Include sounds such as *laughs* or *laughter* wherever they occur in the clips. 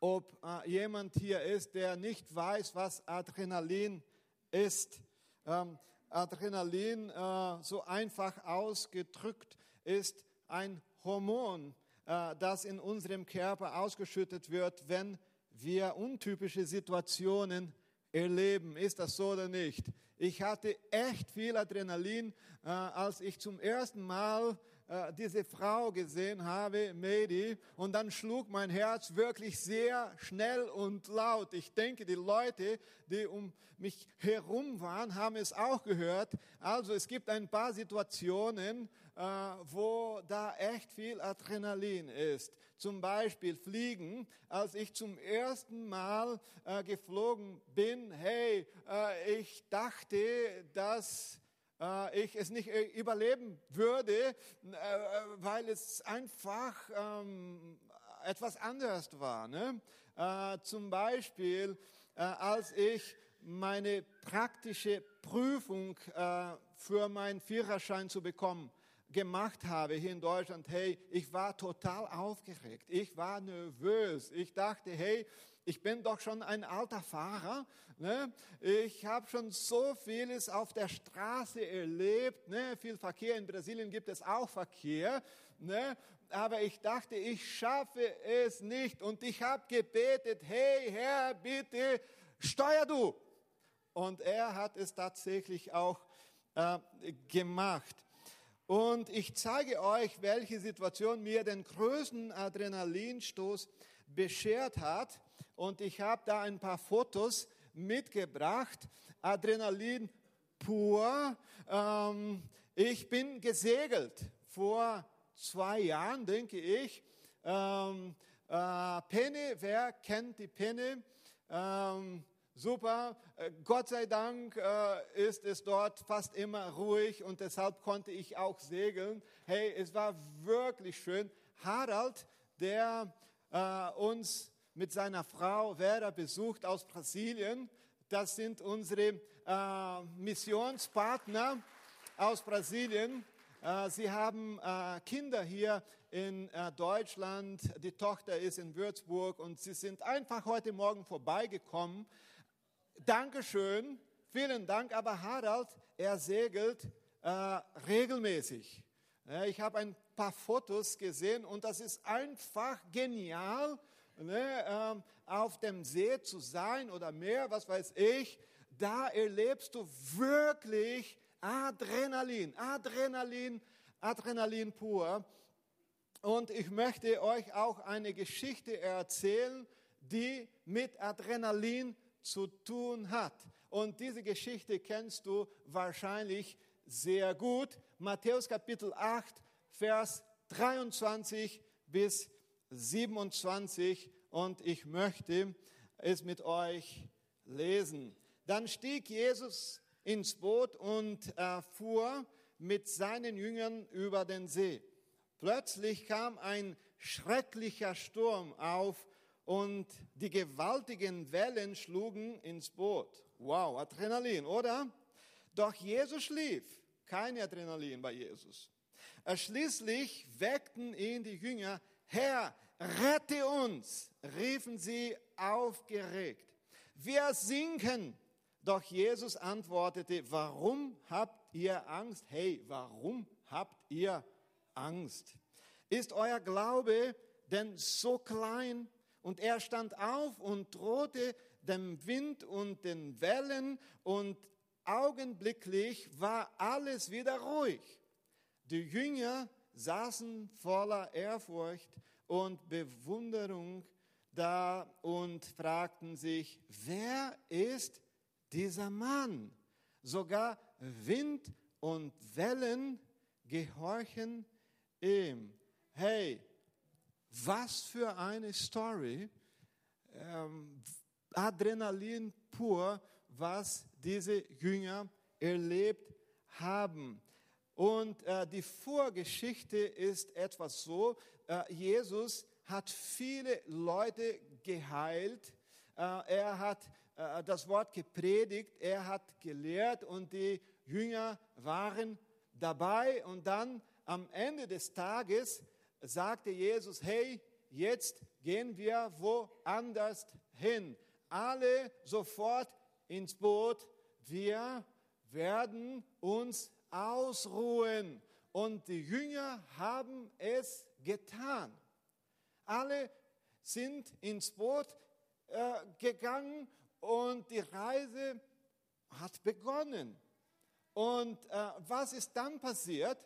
ob äh, jemand hier ist, der nicht weiß, was Adrenalin ist. Ähm, Adrenalin, äh, so einfach ausgedrückt, ist ein Hormon, äh, das in unserem Körper ausgeschüttet wird, wenn wir untypische Situationen erleben. Ist das so oder nicht? Ich hatte echt viel Adrenalin, äh, als ich zum ersten Mal äh, diese Frau gesehen habe, Medi, und dann schlug mein Herz wirklich sehr schnell und laut. Ich denke, die Leute, die um mich herum waren, haben es auch gehört. Also es gibt ein paar Situationen, äh, wo da echt viel Adrenalin ist. Zum Beispiel Fliegen. Als ich zum ersten Mal äh, geflogen bin, hey, ich dachte, dass äh, ich es nicht äh, überleben würde, äh, weil es einfach ähm, etwas anderes war. Ne? Zum Beispiel, als ich meine praktische Prüfung für meinen Führerschein zu bekommen gemacht habe hier in Deutschland, hey, ich war total aufgeregt, ich war nervös, ich dachte, hey, ich bin doch schon ein alter Fahrer. Ne? Ich habe schon so vieles auf der Straße erlebt. Ne? Viel Verkehr. In Brasilien gibt es auch Verkehr. Ne? Aber ich dachte, ich schaffe es nicht. Und ich habe gebetet, hey Herr, bitte steuer du. Und er hat es tatsächlich auch äh, gemacht. Und ich zeige euch, welche Situation mir den größten Adrenalinstoß beschert hat. Und ich habe da ein paar Fotos mitgebracht. Adrenalin pur. Ähm, ich bin gesegelt vor zwei Jahren, denke ich. Ähm, äh, Penne, wer kennt die Penne? Ähm, super, äh, Gott sei Dank äh, ist es dort fast immer ruhig und deshalb konnte ich auch segeln. Hey, es war wirklich schön. Harald, der äh, uns mit seiner Frau Vera besucht aus Brasilien. Das sind unsere Missionspartner aus Brasilien. Sie haben Kinder hier in Deutschland. Die Tochter ist in Würzburg und sie sind einfach heute Morgen vorbeigekommen. Dankeschön, vielen Dank. Aber Harald, er segelt äh, regelmäßig. ich habe ein paar Fotos gesehen und das ist einfach genial ne, ähm, auf dem See zu sein oder Meer, was weiß ich, da erlebst du wirklich Adrenalin, Adrenalin, Adrenalin pur. Und ich möchte euch auch eine Geschichte erzählen, die mit Adrenalin zu tun hat. Und diese Geschichte kennst du wahrscheinlich sehr gut. Matthäus Kapitel 8, Vers 23 bis 27 und ich möchte es mit euch lesen. Dann stieg Jesus ins Boot und äh, fuhr mit seinen Jüngern über den See. Plötzlich kam ein schrecklicher Sturm auf und die gewaltigen Wellen schlugen ins Boot. Wow, Adrenalin, oder? Doch Jesus schlief. Kein Adrenalin bei Jesus. Schließlich weckten ihn die Jünger Herr, rette uns, riefen sie aufgeregt. Wir sinken. Doch Jesus antwortete, warum habt ihr Angst? Hey, warum habt ihr Angst? Ist euer Glaube denn so klein? Und er stand auf und drohte dem Wind und den Wellen und augenblicklich war alles wieder ruhig. Die Jünger saßen voller Ehrfurcht und Bewunderung da und fragten sich, wer ist dieser Mann? Sogar Wind und Wellen gehorchen ihm. Hey, was für eine Story. Ähm, Adrenalin pur, was diese Jünger erlebt haben. Und äh, die Vorgeschichte ist etwas so, äh, Jesus hat viele Leute geheilt, äh, er hat äh, das Wort gepredigt, er hat gelehrt und die Jünger waren dabei. Und dann am Ende des Tages sagte Jesus, hey, jetzt gehen wir woanders hin. Alle sofort ins Boot. Wir werden uns ausruhen. Und die Jünger haben es getan. Alle sind ins Boot äh, gegangen und die Reise hat begonnen. Und äh, was ist dann passiert?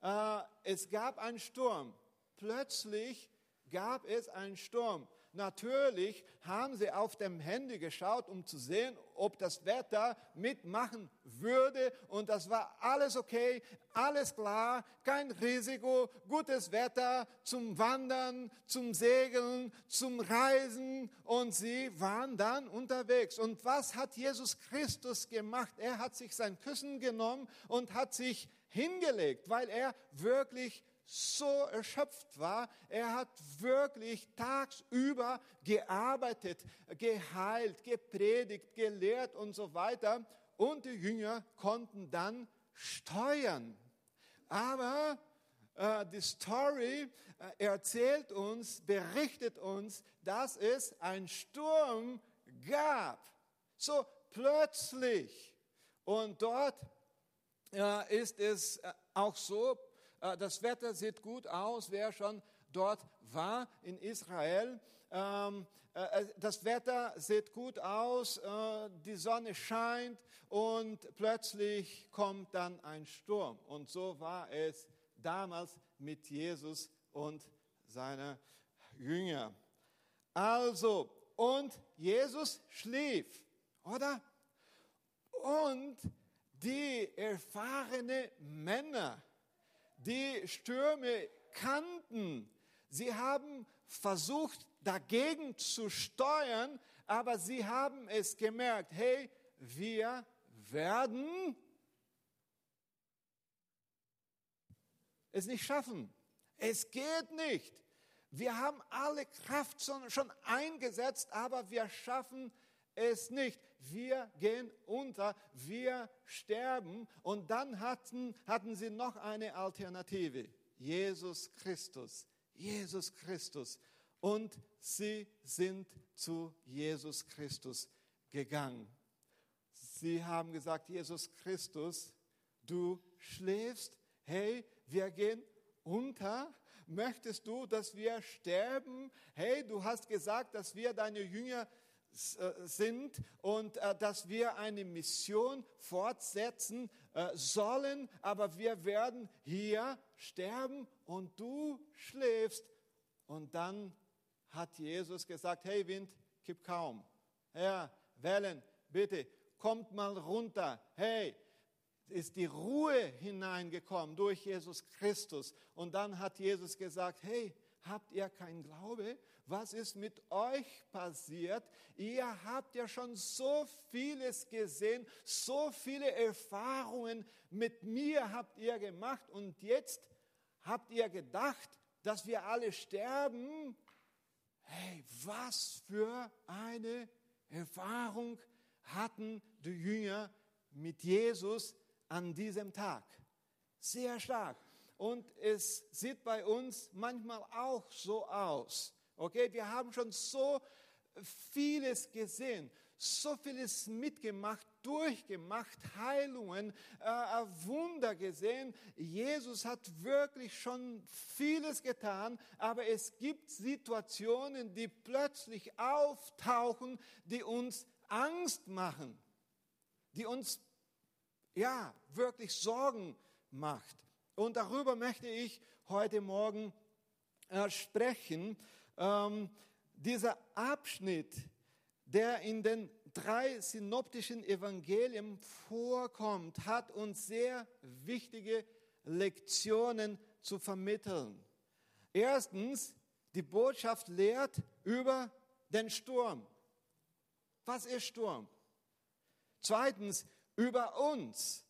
Äh, es gab einen Sturm. Plötzlich gab es einen Sturm. Natürlich haben sie auf dem Handy geschaut, um zu sehen, ob das Wetter mitmachen würde. Und das war alles okay, alles klar, kein Risiko, gutes Wetter zum Wandern, zum Segeln, zum Reisen. Und sie waren dann unterwegs. Und was hat Jesus Christus gemacht? Er hat sich sein Küssen genommen und hat sich hingelegt, weil er wirklich so erschöpft war. Er hat wirklich tagsüber gearbeitet, geheilt, gepredigt, gelehrt und so weiter. Und die Jünger konnten dann steuern. Aber äh, die Story äh, erzählt uns, berichtet uns, dass es einen Sturm gab. So plötzlich. Und dort äh, ist es äh, auch so, das Wetter sieht gut aus, wer schon dort war in Israel. Ähm, äh, äh, das Wetter sieht gut aus, die Sonne scheint und plötzlich kommt dann ein Sturm. Und so war es damals mit Jesus und seiner Jünger. Also, und Jesus schlief, oder? Und die erfahrenen Männer, die Stürme kannten. Sie haben versucht, dagegen zu steuern, aber sie haben es gemerkt, hey, wir werden es nicht schaffen. Es geht nicht. Wir haben alle Kraft schon eingesetzt, aber wir schaffen es nicht wir gehen unter, wir sterben. Und dann hatten, hatten sie noch eine Alternative, Jesus Christus, Jesus Christus. Und sie sind zu Jesus Christus gegangen. Sie haben gesagt, Jesus Christus, du schläfst, hey, wir gehen unter. Möchtest du, dass wir sterben? Hey, du hast gesagt, dass wir deine Jünger sind und äh, dass wir eine Mission fortsetzen äh, sollen, aber wir werden hier sterben und du schläfst. Und dann hat Jesus gesagt, hey Wind, kipp kaum. Herr, Wellen, bitte, kommt mal runter. Hey, ist die Ruhe hineingekommen durch Jesus Christus. Und dann hat Jesus gesagt, hey, habt ihr keinen Glaube? Was ist mit euch passiert? Ihr habt ja schon so vieles gesehen, so viele Erfahrungen mit mir habt ihr gemacht und jetzt habt ihr gedacht, dass wir alle sterben? Hey, was für eine Erfahrung hatten die Jünger mit Jesus an diesem Tag? Sehr stark. Und es sieht bei uns manchmal auch so aus. Okay, wir haben schon so vieles gesehen, so vieles mitgemacht, durchgemacht, Heilungen, äh, Wunder gesehen. Jesus hat wirklich schon vieles getan, aber es gibt Situationen, die plötzlich auftauchen, die uns Angst machen, die uns ja wirklich Sorgen macht. Und darüber möchte ich heute Morgen äh, sprechen. Ähm, dieser Abschnitt, der in den drei synoptischen Evangelien vorkommt, hat uns sehr wichtige Lektionen zu vermitteln. Erstens, die Botschaft lehrt über den Sturm. Was ist Sturm? Zweitens, über uns.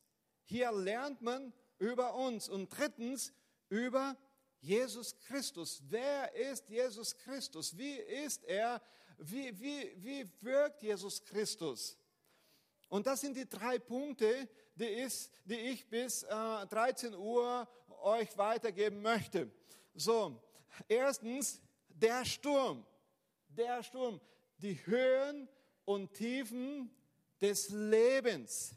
Hier lernt man über uns. Und drittens, über Jesus Christus. Wer ist Jesus Christus? Wie ist er? Wie, wie, wie wirkt Jesus Christus? Und das sind die drei Punkte, die, ist, die ich bis äh, 13 Uhr euch weitergeben möchte. So, erstens der Sturm, der Sturm, die Höhen und Tiefen des Lebens.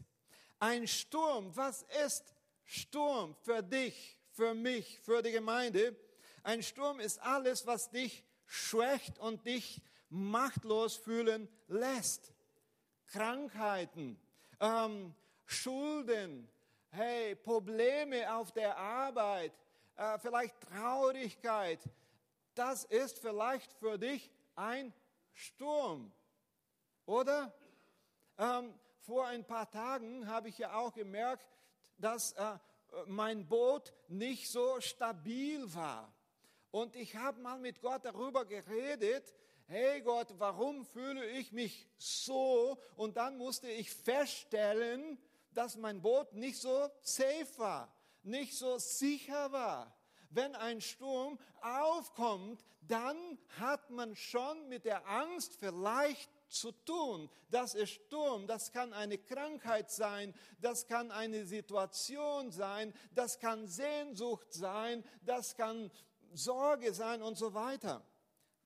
Ein Sturm, was ist Sturm für dich, für mich, für die Gemeinde? Ein Sturm ist alles, was dich schwächt und dich machtlos fühlen lässt. Krankheiten, ähm, Schulden, hey, Probleme auf der Arbeit, äh, vielleicht Traurigkeit. Das ist vielleicht für dich ein Sturm, oder? Ähm, vor ein paar Tagen habe ich ja auch gemerkt, dass äh, mein Boot nicht so stabil war. Und ich habe mal mit Gott darüber geredet, hey Gott, warum fühle ich mich so? Und dann musste ich feststellen, dass mein Boot nicht so safe war, nicht so sicher war. Wenn ein Sturm aufkommt, dann hat man schon mit der Angst vielleicht zu tun. Das ist Sturm, das kann eine Krankheit sein, das kann eine Situation sein, das kann Sehnsucht sein, das kann Sorge sein und so weiter.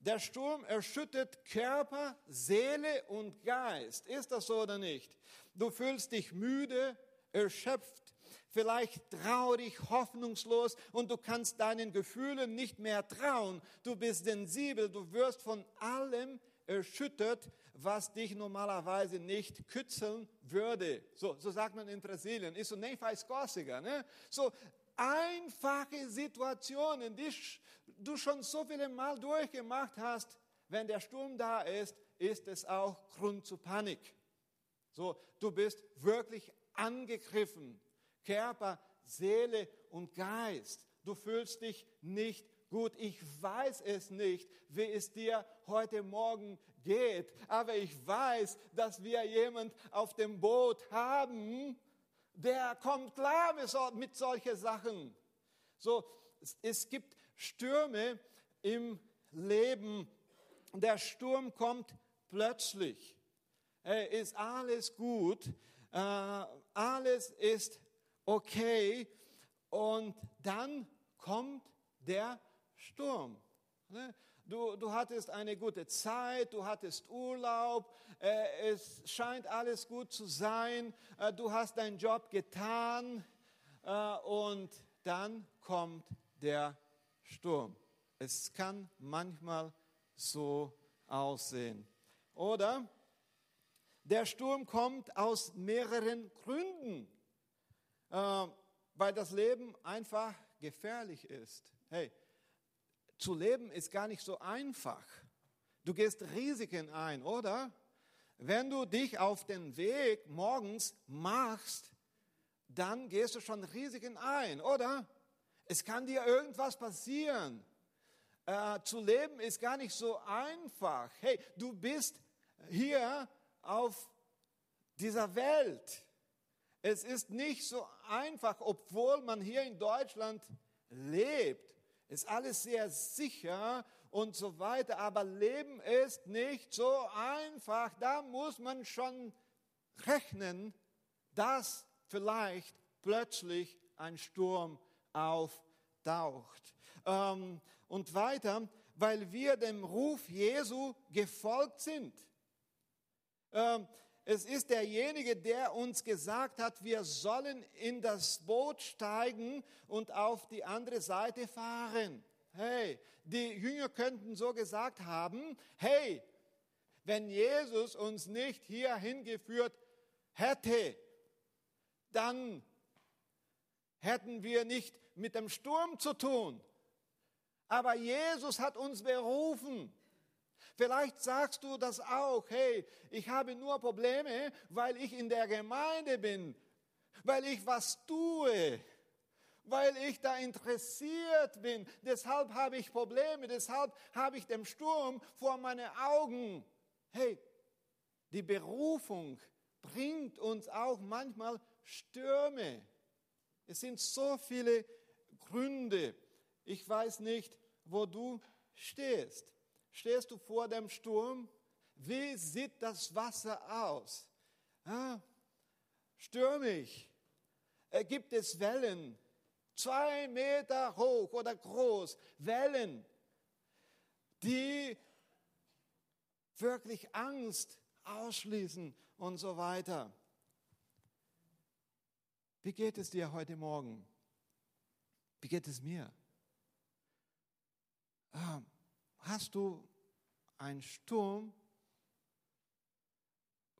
Der Sturm erschüttert Körper, Seele und Geist. Ist das so oder nicht? Du fühlst dich müde, erschöpft, vielleicht traurig, hoffnungslos und du kannst deinen Gefühlen nicht mehr trauen. Du bist sensibel, du wirst von allem erschüttert, was dich normalerweise nicht kützeln würde. So, so sagt man in Brasilien. Ist so nem faz cócega, ne? So einfache Situationen, die du schon so viele Mal durchgemacht hast. Wenn der Sturm da ist, ist es auch Grund zu Panik. So, du bist wirklich angegriffen. Körper, Seele und Geist. Du fühlst dich nicht gut. Ich weiß es nicht, wie es dir heute Morgen geht, aber ich weiß, dass wir jemand auf dem Boot haben, der kommt klar mit solchen Sachen. So, es gibt Stürme im Leben. Der Sturm kommt plötzlich. Ist alles gut, äh, alles ist okay und dann kommt der Sturm. Ne? Du, du hattest eine gute Zeit, du hattest Urlaub, äh, es scheint alles gut zu sein, äh, du hast deinen Job getan äh, und dann kommt der Sturm. Es kann manchmal so aussehen. Oder der Sturm kommt aus mehreren Gründen, weil das Leben einfach gefährlich ist. Hey, zu leben ist gar nicht so einfach. Du gehst Risiken ein, oder? Wenn du dich auf den Weg morgens machst, dann gehst du schon Risiken ein, oder? Es kann dir irgendwas passieren. Äh, zu leben ist gar nicht so einfach. Hey, du bist hier auf dieser Welt. Es ist nicht so einfach, obwohl man hier in Deutschland lebt ist alles sehr sicher und so weiter, aber Leben ist nicht so einfach. Da muss man schon rechnen, dass vielleicht plötzlich ein Sturm auftaucht. Ähm, und weiter, weil wir dem Ruf Jesu gefolgt sind. Ähm, es ist derjenige, der uns gesagt hat, wir sollen in das Boot steigen und auf die andere Seite fahren. Hey, die Jünger könnten so gesagt haben, hey, wenn Jesus uns nicht hier hingeführt hätte, dann hätten wir nicht mit dem Sturm zu tun. Aber Jesus hat uns berufen. Vielleicht sagst du das auch, hey, ich habe nur Probleme, weil ich in der Gemeinde bin, weil ich was tue, weil ich da interessiert bin. Deshalb habe ich Probleme, deshalb habe ich den Sturm vor meine Augen. Hey, die Berufung bringt uns auch manchmal Stürme. Es sind so viele Gründe. Ich weiß nicht, wo du stehst. Stehst du vor dem Sturm? Wie sieht das Wasser aus? Stürmig. Äh, gibt es Wellen? Zwei Meter hoch oder groß. Wellen. die wirklich Angst ausschließen und so weiter. Wie geht es dir heute Morgen? Wie geht es mir? Ah, hast du einen Sturm?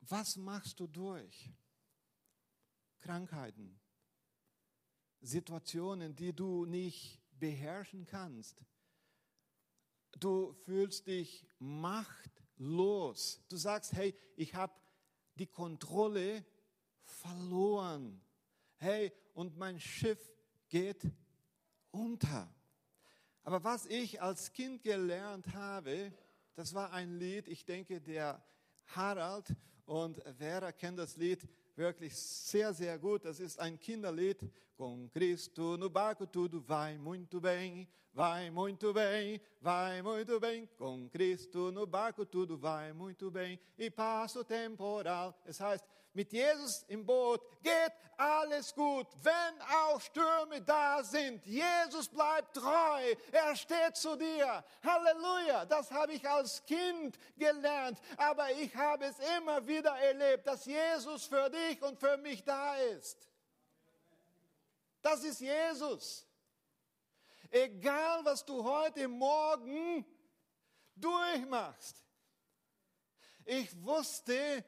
Was machst du durch? Krankheiten, Situationen, die du nicht beherrschen kannst. Du fühlst dich machtlos. Du sagst, hey, ich habe die Kontrolle verloren. Hey, und mein Schiff geht unter. Aber was ich als Kind gelernt habe, das war ein Lied, ich denke, der Harald und Vera kennen das Lied, wirklich sehr, sehr gut. Das ist ein Kinderlied. Com Cristo no barco tudo vai muito bem, vai muito bem, vai muito bem. Com Cristo no barco tudo vai muito bem. E passa o temporal. Es heißt, mit Jesus im Boot geht alles gut, wenn auch Stürme da sind. Jesus bleibt treu, er steht zu dir. Halleluja, das habe ich als Kind gelernt, aber ich habe es immer wieder erlebt, dass Jesus für dich und für mich da ist. Das ist Jesus. Egal, was du heute Morgen durchmachst. Ich wusste,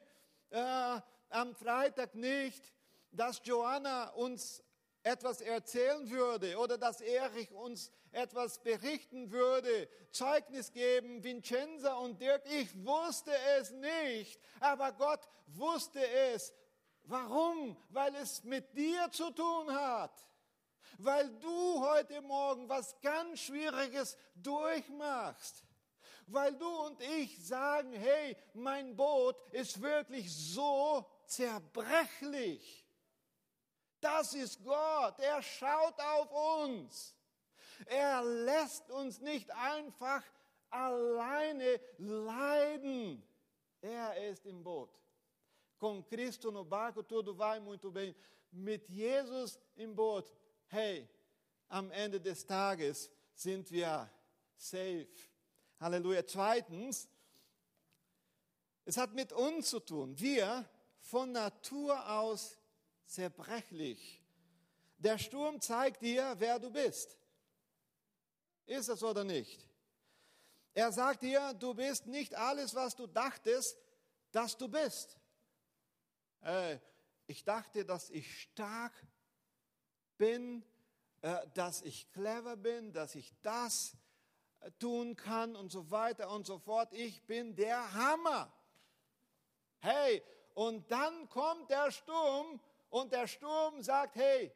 äh, am Freitag nicht, dass Joanna uns etwas erzählen würde oder dass Erich uns etwas berichten würde, Zeugnis geben, Vincenza und Dirk. Ich wusste es nicht, aber Gott wusste es. Warum? Weil es mit dir zu tun hat. Weil du heute Morgen was ganz Schwieriges durchmachst weil du und ich sagen, hey, mein Boot ist wirklich so zerbrechlich. Das ist Gott. Er schaut auf uns. Er lässt uns nicht einfach alleine leiden. Er ist im Boot. Com Cristo no barco tudo vai muito bem. Mit Jesus im Boot. Hey, am Ende des Tages sind wir safe. Halleluja. Zweitens, es hat mit uns zu tun. Wir von Natur aus zerbrechlich. Der Sturm zeigt dir, wer du bist. Ist es oder nicht? Er sagt dir, du bist nicht alles, was du dachtest, dass du bist. Äh, ich dachte, dass ich stark bin, äh, dass ich clever bin, dass ich das äh, tun kann und so weiter und so fort. Ich bin der Hammer. Hey, und dann kommt der Sturm und der Sturm sagt, hey,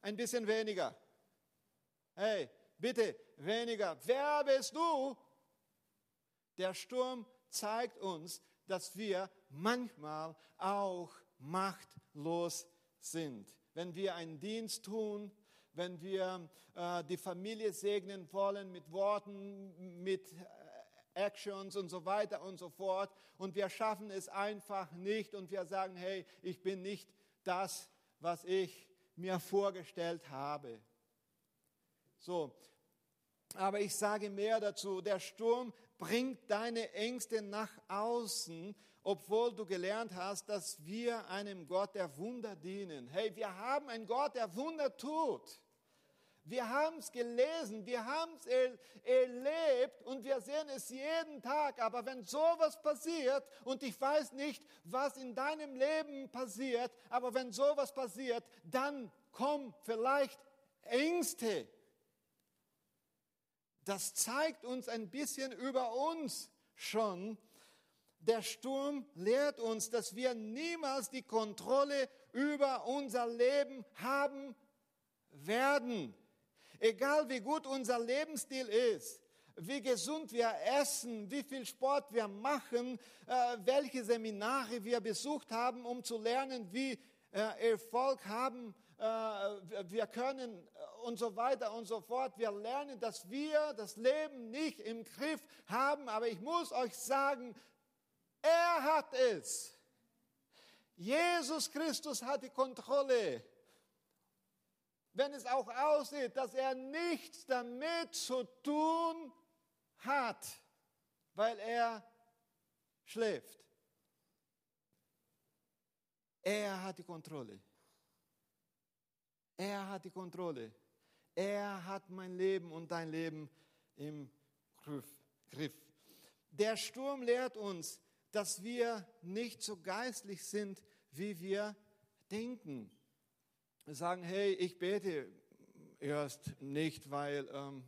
ein bisschen weniger. Hey, bitte weniger. Wer bist du? Der Sturm zeigt uns, dass wir manchmal auch machtlos sind. Wenn wir einen Dienst tun, wenn wir äh, die Familie segnen wollen mit Worten, mit Actions und so weiter und so fort. Und wir schaffen es einfach nicht und wir sagen, hey, ich bin nicht das, was ich mir vorgestellt habe. So, aber ich sage mehr dazu. Der Sturm bringt deine Ängste nach außen, obwohl du gelernt hast, dass wir einem Gott der Wunder dienen. Hey, wir haben einen Gott, der Wunder tut. Wir haben es gelesen, wir haben es erlebt und wir sehen es jeden Tag. Aber wenn sowas passiert und ich weiß nicht, was in deinem Leben passiert, aber wenn sowas passiert, dann kommen vielleicht Ängste. Das zeigt uns ein bisschen über uns schon. Der Sturm lehrt uns, dass wir niemals die Kontrolle über unser Leben haben werden. Egal wie gut unser Lebensstil ist, wie gesund wir essen, wie viel Sport wir machen, äh, welche Seminare wir besucht haben, um zu lernen, wie äh, Erfolg haben äh, wir können und so weiter und so fort. Wir lernen, dass wir das Leben nicht im Griff haben, aber ich muss euch sagen, er hat es. Jesus Christus hat die Kontrolle wenn es auch aussieht, dass er nichts damit zu tun hat, weil er schläft. Er hat die Kontrolle. Er hat die Kontrolle. Er hat mein Leben und dein Leben im Griff. Der Sturm lehrt uns, dass wir nicht so geistlich sind, wie wir denken. Wir sagen, hey, ich bete erst nicht, weil ähm,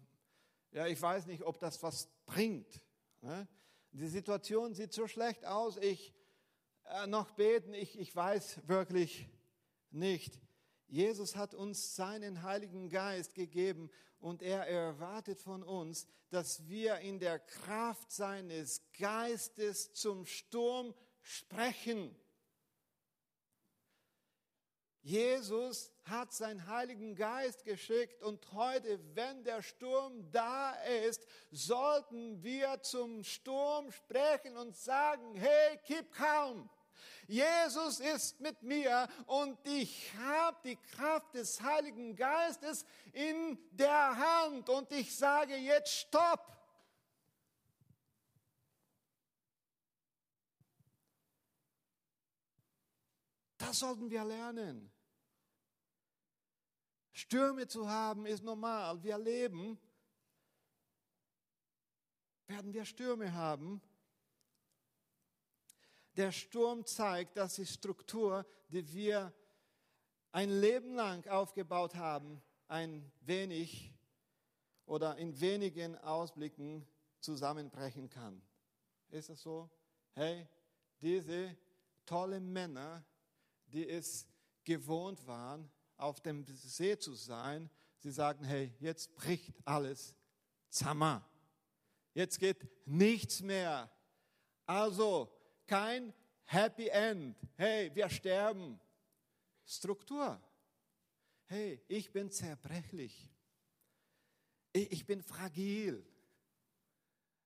ja, ich weiß nicht, ob das was bringt. Ne? Die Situation sieht so schlecht aus, ich äh, noch beten, ich, ich weiß wirklich nicht. Jesus hat uns seinen Heiligen Geist gegeben und er erwartet von uns, dass wir in der Kraft seines Geistes zum Sturm sprechen. Jesus hat seinen Heiligen Geist geschickt und heute, wenn der Sturm da ist, sollten wir zum Sturm sprechen und sagen, hey, keep calm. Jesus ist mit mir und ich habe die Kraft des Heiligen Geistes in der Hand und ich sage jetzt Stopp. Das sollten wir lernen. Stürme zu haben ist normal. Wir leben, werden wir Stürme haben. Der Sturm zeigt, dass die Struktur, die wir ein Leben lang aufgebaut haben, ein wenig oder in wenigen Ausblicken zusammenbrechen kann. Ist das so? Hey, diese tollen Männer, die es gewohnt waren, auf dem See zu sein, sie sagen, hey, jetzt bricht alles zusammen. Jetzt geht nichts mehr. Also, kein Happy End. Hey, wir sterben. Struktur. Hey, ich bin zerbrechlich. Ich bin fragil.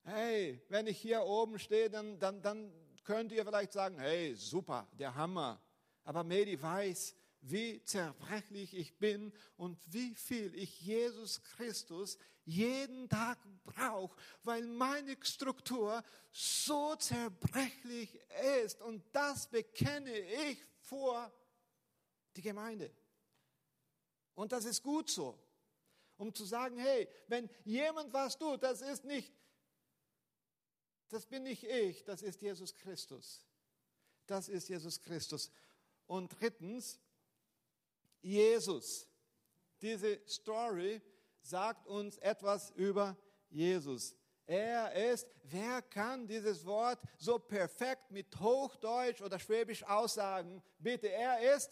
Hey, wenn ich hier oben stehe, dann, dann, dann könnt ihr vielleicht sagen, hey, super, der Hammer. Aber Medi weiß, wie zerbrechlich ich bin und wie viel ich Jesus Christus jeden Tag brauche, weil meine Struktur so zerbrechlich ist. Und das bekenne ich vor die Gemeinde. Und das ist gut so, um zu sagen, hey, wenn jemand was tut, das ist nicht, das bin nicht ich, das ist Jesus Christus. Das ist Jesus Christus. Und drittens, Jesus. Diese Story sagt uns etwas über Jesus. Er ist, wer kann dieses Wort so perfekt mit Hochdeutsch oder Schwäbisch aussagen? Bitte, er ist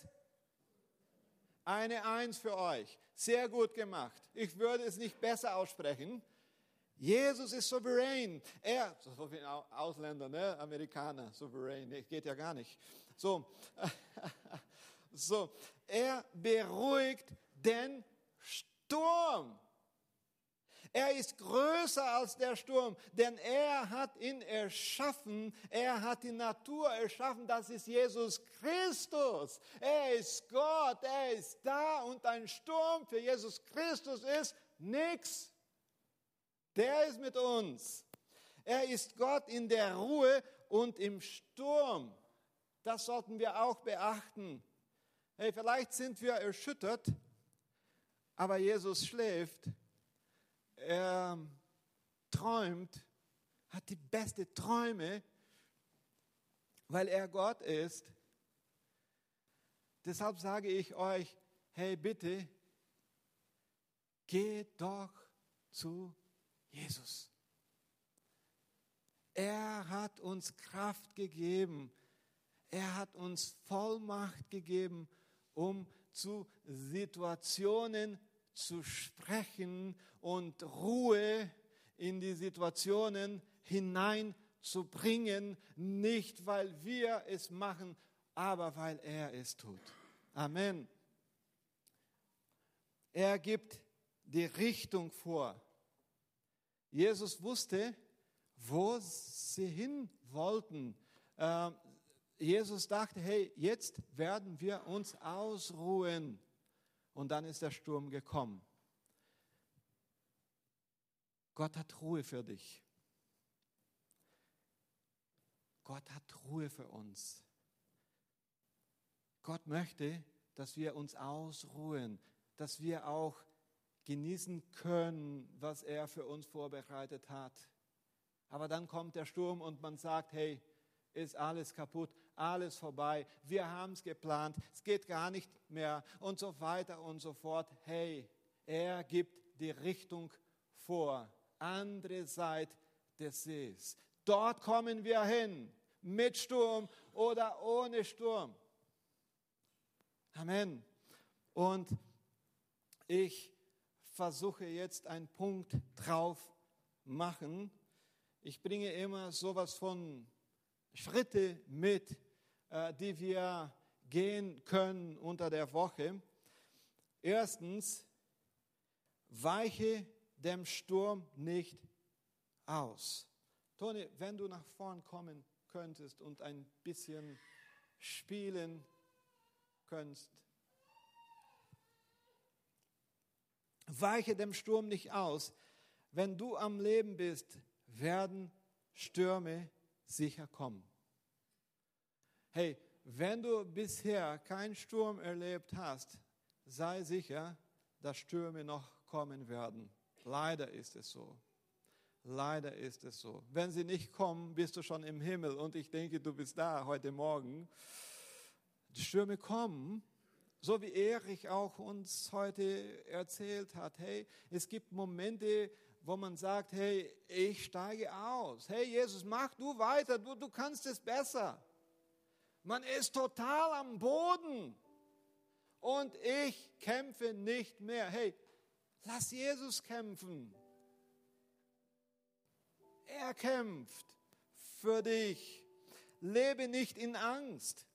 eine Eins für euch. Sehr gut gemacht. Ich würde es nicht besser aussprechen. Jesus ist souverän. Er, so wie Ausländer, ne? Amerikaner, souverän, geht ja gar nicht. So, *laughs* so, er beruhigt den Sturm. Er ist größer als der Sturm, denn er hat ihn erschaffen. Er hat die Natur erschaffen. Das ist Jesus Christus. Er ist Gott. Er ist da und ein Sturm für Jesus Christus ist nichts. Der ist mit uns. Er ist Gott in der Ruhe und im Sturm. Das sollten wir auch beachten. Hey, vielleicht sind wir erschüttert, aber Jesus schläft. Er träumt, hat die beste Träume, weil er Gott ist. Deshalb sage ich euch, hey bitte, geht doch zu Jesus. Er hat uns Kraft gegeben. Er hat uns Vollmacht gegeben, um zu Situationen zu sprechen und Ruhe in die Situationen hineinzubringen, nicht weil wir es machen, aber weil er es tut. Amen. Er gibt die Richtung vor. Jesus wusste, wo sie hin wollten. Ähm, Jesus dachte, hey, jetzt werden wir uns ausruhen und dann ist der Sturm gekommen. Gott hat Ruhe für dich. Gott hat Ruhe für uns. Gott möchte, dass wir uns ausruhen, dass wir auch genießen können, was er für uns vorbereitet hat. Aber dann kommt der Sturm und man sagt, hey, ist alles kaputt alles vorbei, wir haben es geplant, es geht gar nicht mehr und so weiter und so fort. Hey, er gibt die Richtung vor, andere Seite des Sees. Dort kommen wir hin, mit Sturm oder ohne Sturm. Amen. Und ich versuche jetzt einen Punkt drauf machen. Ich bringe immer sowas von Schritte mit, die wir gehen können unter der Woche. Erstens, weiche dem Sturm nicht aus. Toni, wenn du nach vorn kommen könntest und ein bisschen spielen könntest. Weiche dem Sturm nicht aus. Wenn du am Leben bist, werden Stürme sicher kommen. Hey, wenn du bisher keinen Sturm erlebt hast, sei sicher, dass Stürme noch kommen werden. Leider ist es so. Leider ist es so. Wenn sie nicht kommen, bist du schon im Himmel und ich denke, du bist da heute Morgen. Die Stürme kommen, so wie Erich auch uns heute erzählt hat. Hey, es gibt Momente, wo man sagt, hey, ich steige aus. Hey, Jesus, mach du weiter, du, du kannst es besser. Man ist total am Boden und ich kämpfe nicht mehr. Hey, lass Jesus kämpfen. Er kämpft für dich. Lebe nicht in Angst.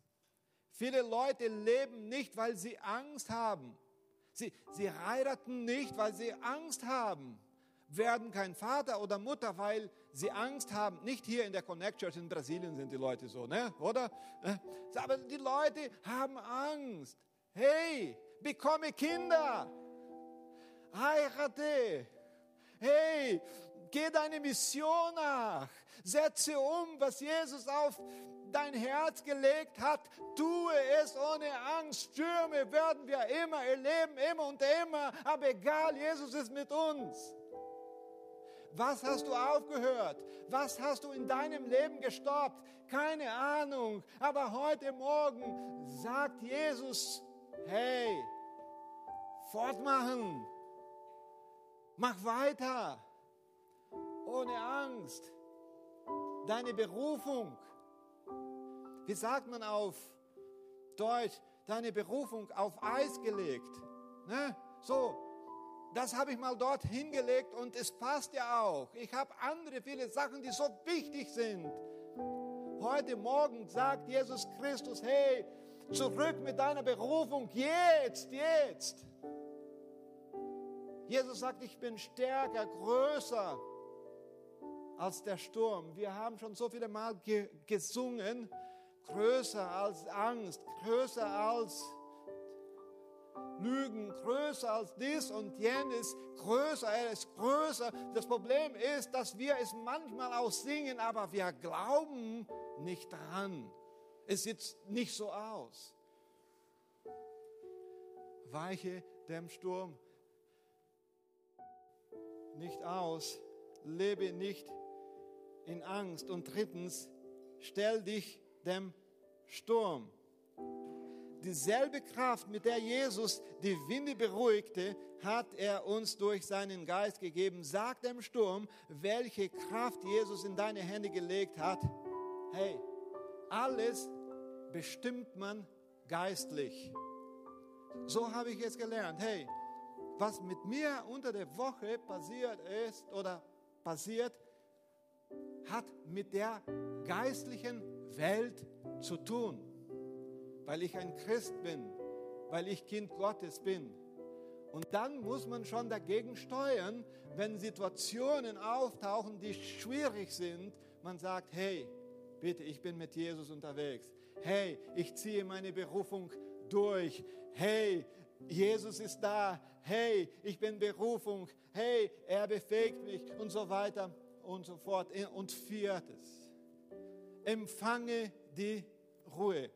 Viele Leute leben nicht, weil sie Angst haben. Sie, sie heiraten nicht, weil sie Angst haben. Werden kein Vater oder Mutter, weil sie Angst haben. Nicht hier in der Connect Church in Brasilien sind die Leute so, ne? oder? Äh, aber die Leute haben Angst. Hey, bekomme Kinder. Heirate. Hey, Geh deine Mission nach. Setze um, was Jesus auf dein Herz gelegt hat. Tue es ohne Angst. Stürme werden wir immer erleben, immer und immer. Aber egal, Jesus ist mit uns. Was hast du aufgehört? Was hast du in deinem Leben gestoppt? Keine Ahnung. Aber heute Morgen sagt Jesus, hey, fortmachen. Mach weiter ohne Angst. Deine Berufung, wie sagt man auf Deutsch, deine Berufung auf Eis gelegt. Ne? So, das habe ich mal dort hingelegt und es passt ja auch. Ich habe andere viele Sachen, die so wichtig sind. Heute Morgen sagt Jesus Christus, hey, zurück mit deiner Berufung, jetzt, jetzt. Jesus sagt, ich bin stärker, größer als der Sturm. Wir haben schon so viele Mal ge gesungen, größer als Angst, größer als Lügen, größer als dies und jenes, größer, er ist größer. Das Problem ist, dass wir es manchmal auch singen, aber wir glauben nicht dran. Es sieht nicht so aus. Weiche dem Sturm nicht aus, lebe nicht in Angst. Und drittens, stell dich dem Sturm. Dieselbe Kraft, mit der Jesus die Winde beruhigte, hat er uns durch seinen Geist gegeben. Sag dem Sturm, welche Kraft Jesus in deine Hände gelegt hat. Hey, alles bestimmt man geistlich. So habe ich es gelernt. Hey, was mit mir unter der Woche passiert ist oder passiert, hat mit der geistlichen Welt zu tun, weil ich ein Christ bin, weil ich Kind Gottes bin. Und dann muss man schon dagegen steuern, wenn Situationen auftauchen, die schwierig sind. Man sagt, hey, bitte, ich bin mit Jesus unterwegs. Hey, ich ziehe meine Berufung durch. Hey, Jesus ist da. Hey, ich bin Berufung. Hey, er befähigt mich und so weiter und so fort. Und viertes, empfange die Ruhe.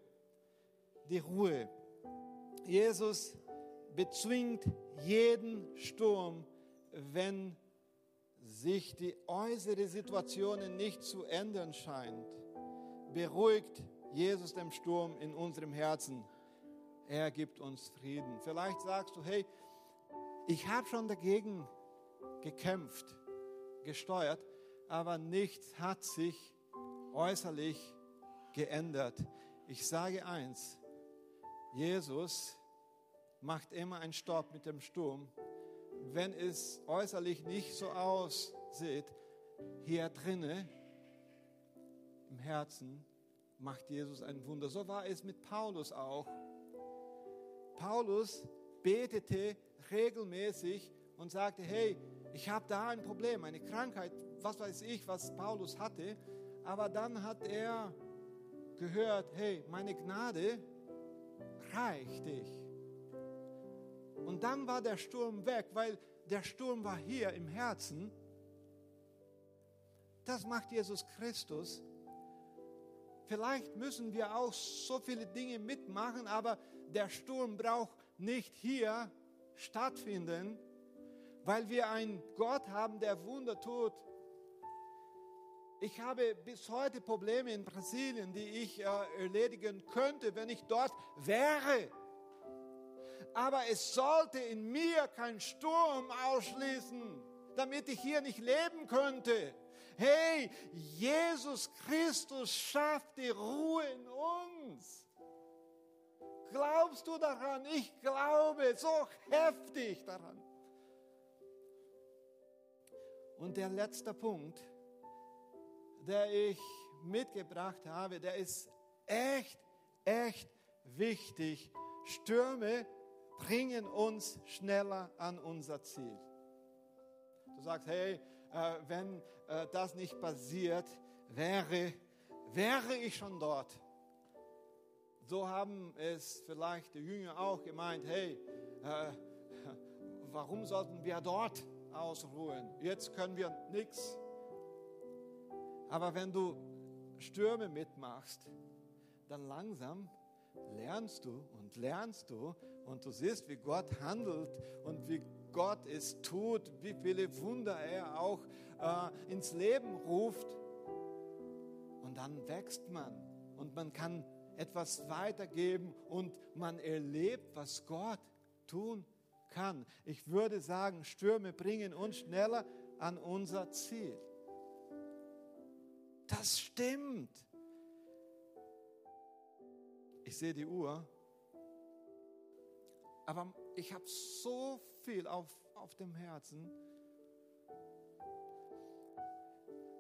Die Ruhe. Jesus bezwingt jeden Sturm, wenn sich die äußere Situation nicht zu ändern scheint. Beruhigt Jesus den Sturm in unserem Herzen. Er gibt uns Frieden. Vielleicht sagst du, hey, ich habe schon dagegen gekämpft, gesteuert, aber nichts hat sich äußerlich geändert. Ich sage eins, Jesus macht immer einen Stopp mit dem Sturm, wenn es äußerlich nicht so aussieht, hier drinne im Herzen macht Jesus ein Wunder. So war es mit Paulus auch. Paulus betete regelmäßig und sagte, hey, ich habe da ein Problem, eine Krankheit, was weiß ich, was Paulus hatte. Aber dann hat er gehört, hey, meine Gnade reicht dich. Und dann war der Sturm weg, weil der Sturm war hier im Herzen. Das macht Jesus Christus. Vielleicht müssen wir auch so viele Dinge mitmachen, aber der Sturm braucht nicht hier stattfinden, weil wir einen Gott haben, der Wunder tut. Ich habe bis heute Probleme in Brasilien, die ich äh, erledigen könnte, wenn ich dort wäre. Aber es sollte in mir kein Sturm ausschließen, damit ich hier nicht leben könnte. Hey, Jesus Christus schafft die Ruhe in uns. Glaubst du daran? Ich glaube so heftig daran. Und der letzte Punkt, der ich mitgebracht habe, der ist echt, echt wichtig. Stürme bringen uns schneller an unser Ziel. Du sagst, hey, äh, wenn äh, das nicht passiert, wäre, wäre ich schon dort. So haben es vielleicht die Jünger auch gemeint, hey, äh, warum sollten wir dort ausruhen? Jetzt können wir nichts. Aber wenn du Stürme mitmachst, dann langsam lernst du und lernst du und du siehst, wie Gott handelt und wie Gott es tut, wie viele Wunder er auch äh, ins Leben ruft. Und dann wächst man und man kann etwas weitergeben und man erlebt, was Gott tun kann. Ich würde sagen, Stürme bringen uns schneller an unser Ziel. Das stimmt. Ich sehe die Uhr, aber ich habe so viel auf, auf dem Herzen.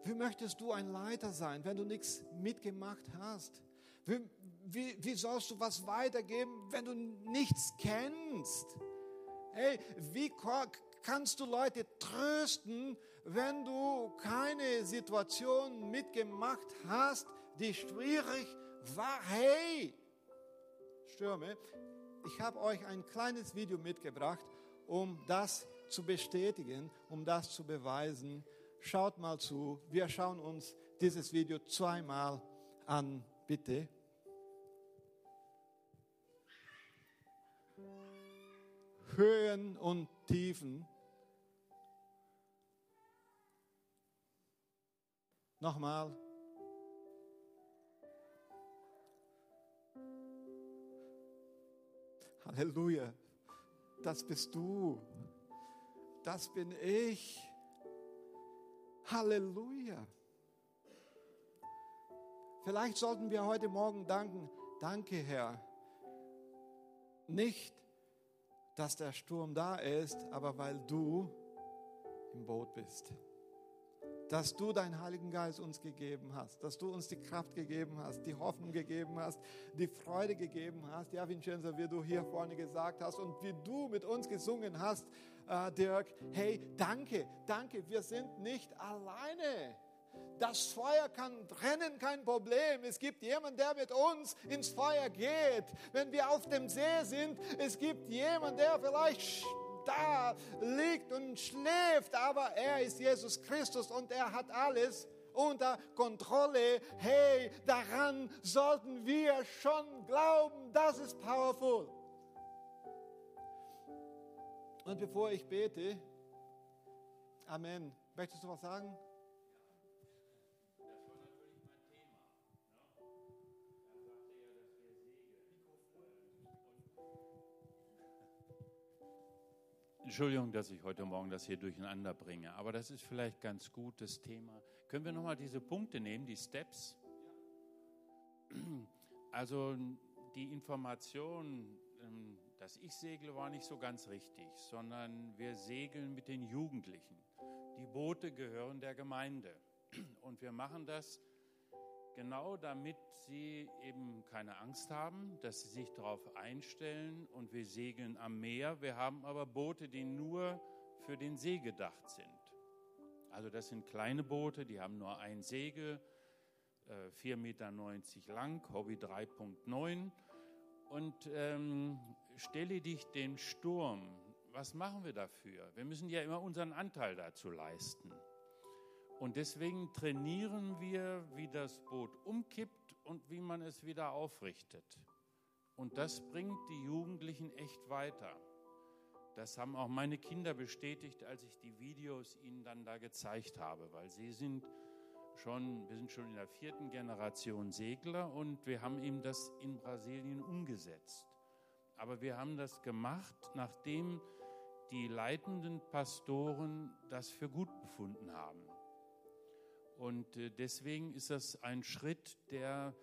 Wie möchtest du ein Leiter sein, wenn du nichts mitgemacht hast? Wie, wie, wie sollst du was weitergeben, wenn du nichts kennst? Hey, wie kannst du Leute trösten, wenn du keine Situation mitgemacht hast, die schwierig war? Hey, Stürme, ich habe euch ein kleines Video mitgebracht, um das zu bestätigen, um das zu beweisen. Schaut mal zu. Wir schauen uns dieses Video zweimal an, bitte. Höhen und Tiefen. Nochmal. Halleluja. Das bist du. Das bin ich. Halleluja. Vielleicht sollten wir heute Morgen danken. Danke, Herr. Nicht dass der Sturm da ist, aber weil du im Boot bist. Dass du deinen Heiligen Geist uns gegeben hast, dass du uns die Kraft gegeben hast, die Hoffnung gegeben hast, die Freude gegeben hast. Ja, Vincenzo, wie du hier vorne gesagt hast und wie du mit uns gesungen hast, äh, Dirk. Hey, danke, danke, wir sind nicht alleine. Das Feuer kann brennen, kein Problem. Es gibt jemanden, der mit uns ins Feuer geht. Wenn wir auf dem See sind, es gibt jemanden, der vielleicht da liegt und schläft, aber er ist Jesus Christus und er hat alles unter Kontrolle. Hey, daran sollten wir schon glauben. Das ist powerful. Und bevor ich bete, Amen. Möchtest du was sagen? Entschuldigung, dass ich heute Morgen das hier durcheinander bringe, aber das ist vielleicht ganz gut, das Thema. Können wir nochmal diese Punkte nehmen, die Steps? Also die Information, ähm, dass ich segle, war nicht so ganz richtig, sondern wir segeln mit den Jugendlichen. Die Boote gehören der Gemeinde und wir machen das genau damit sie eben keine Angst haben, dass sie sich darauf einstellen und wir segeln am Meer. Wir haben aber Boote, die nur für den See gedacht sind. Also das sind kleine Boote, die haben nur ein Segel, 4,90 äh, Meter lang, Hobby 3.9. Und ähm, stelle dich den Sturm. Was machen wir dafür? Wir müssen ja immer unseren Anteil dazu leisten. Und deswegen trainieren wir, wie das Boot umkippt und wie man es wieder aufrichtet. Und das bringt die Jugendlichen echt weiter. Das haben auch meine Kinder bestätigt, als ich die Videos ihnen dann da gezeigt habe, weil sie sind schon, wir sind schon in der vierten Generation Segler und wir haben ihm das in Brasilien umgesetzt. Aber wir haben das gemacht, nachdem die leitenden Pastoren das für gut befunden haben. Und äh, deswegen ist das ein Schritt, der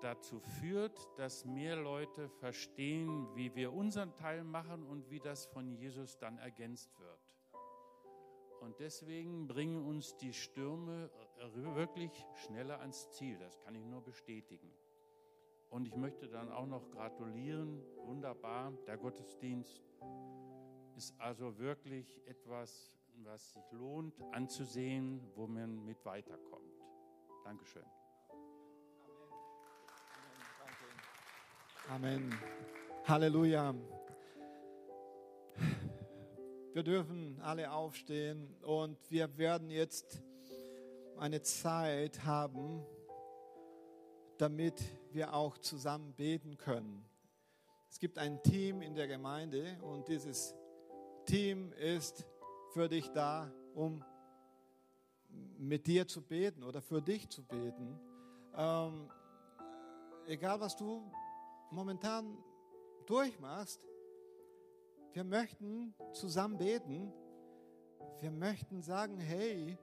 dazu führt, dass mehr Leute verstehen, wie wir unseren Teil machen und wie das von Jesus dann ergänzt wird. Und deswegen bringen uns die Stürme äh, wirklich schneller ans Ziel. Das kann ich nur bestätigen. Und ich möchte dann auch noch gratulieren. Wunderbar, der Gottesdienst ist also wirklich etwas was sich lohnt anzusehen, wo man mit weiterkommt. Dankeschön. Amen. Halleluja. Wir dürfen alle aufstehen und wir werden jetzt eine Zeit haben, damit wir auch zusammen beten können. Es gibt ein Team in der Gemeinde und dieses Team ist für dich da, um mit dir zu beten oder für dich zu beten. Ähm, egal, was du momentan durchmachst, wir möchten zusammen beten. Wir möchten sagen, hey,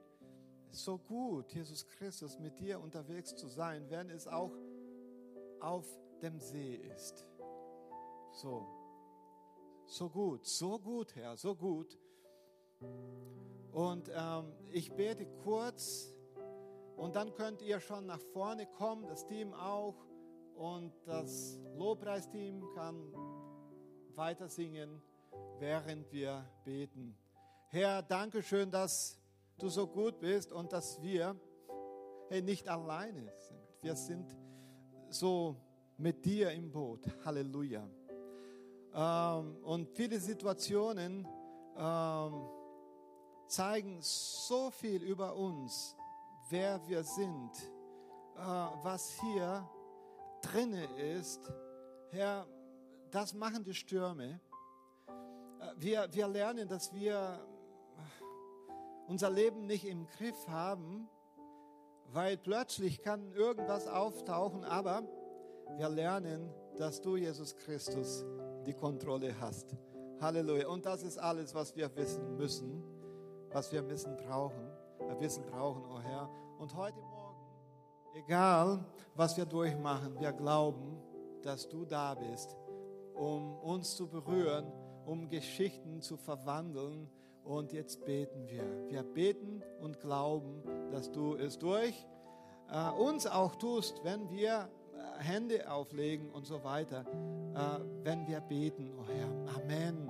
so gut, Jesus Christus, mit dir unterwegs zu sein, wenn es auch auf dem See ist. So, so gut, so gut, Herr, so gut, und ähm, ich bete kurz und dann könnt ihr schon nach vorne kommen, das Team auch. Und das Lobpreisteam kann weiter singen, während wir beten. Herr, danke schön, dass du so gut bist und dass wir hey, nicht alleine sind. Wir sind so mit dir im Boot. Halleluja. Ähm, und viele Situationen, ähm, zeigen so viel über uns, wer wir sind, äh, was hier drinne ist. Herr, das machen die Stürme. Äh, wir, wir lernen, dass wir unser Leben nicht im Griff haben, weil plötzlich kann irgendwas auftauchen, aber wir lernen, dass du, Jesus Christus, die Kontrolle hast. Halleluja. Und das ist alles, was wir wissen müssen was wir Wissen brauchen, äh, Wissen brauchen, oh Herr. Und heute Morgen, egal was wir durchmachen, wir glauben, dass du da bist, um uns zu berühren, um Geschichten zu verwandeln. Und jetzt beten wir. Wir beten und glauben, dass du es durch äh, uns auch tust, wenn wir äh, Hände auflegen und so weiter, äh, wenn wir beten, oh Herr. Amen.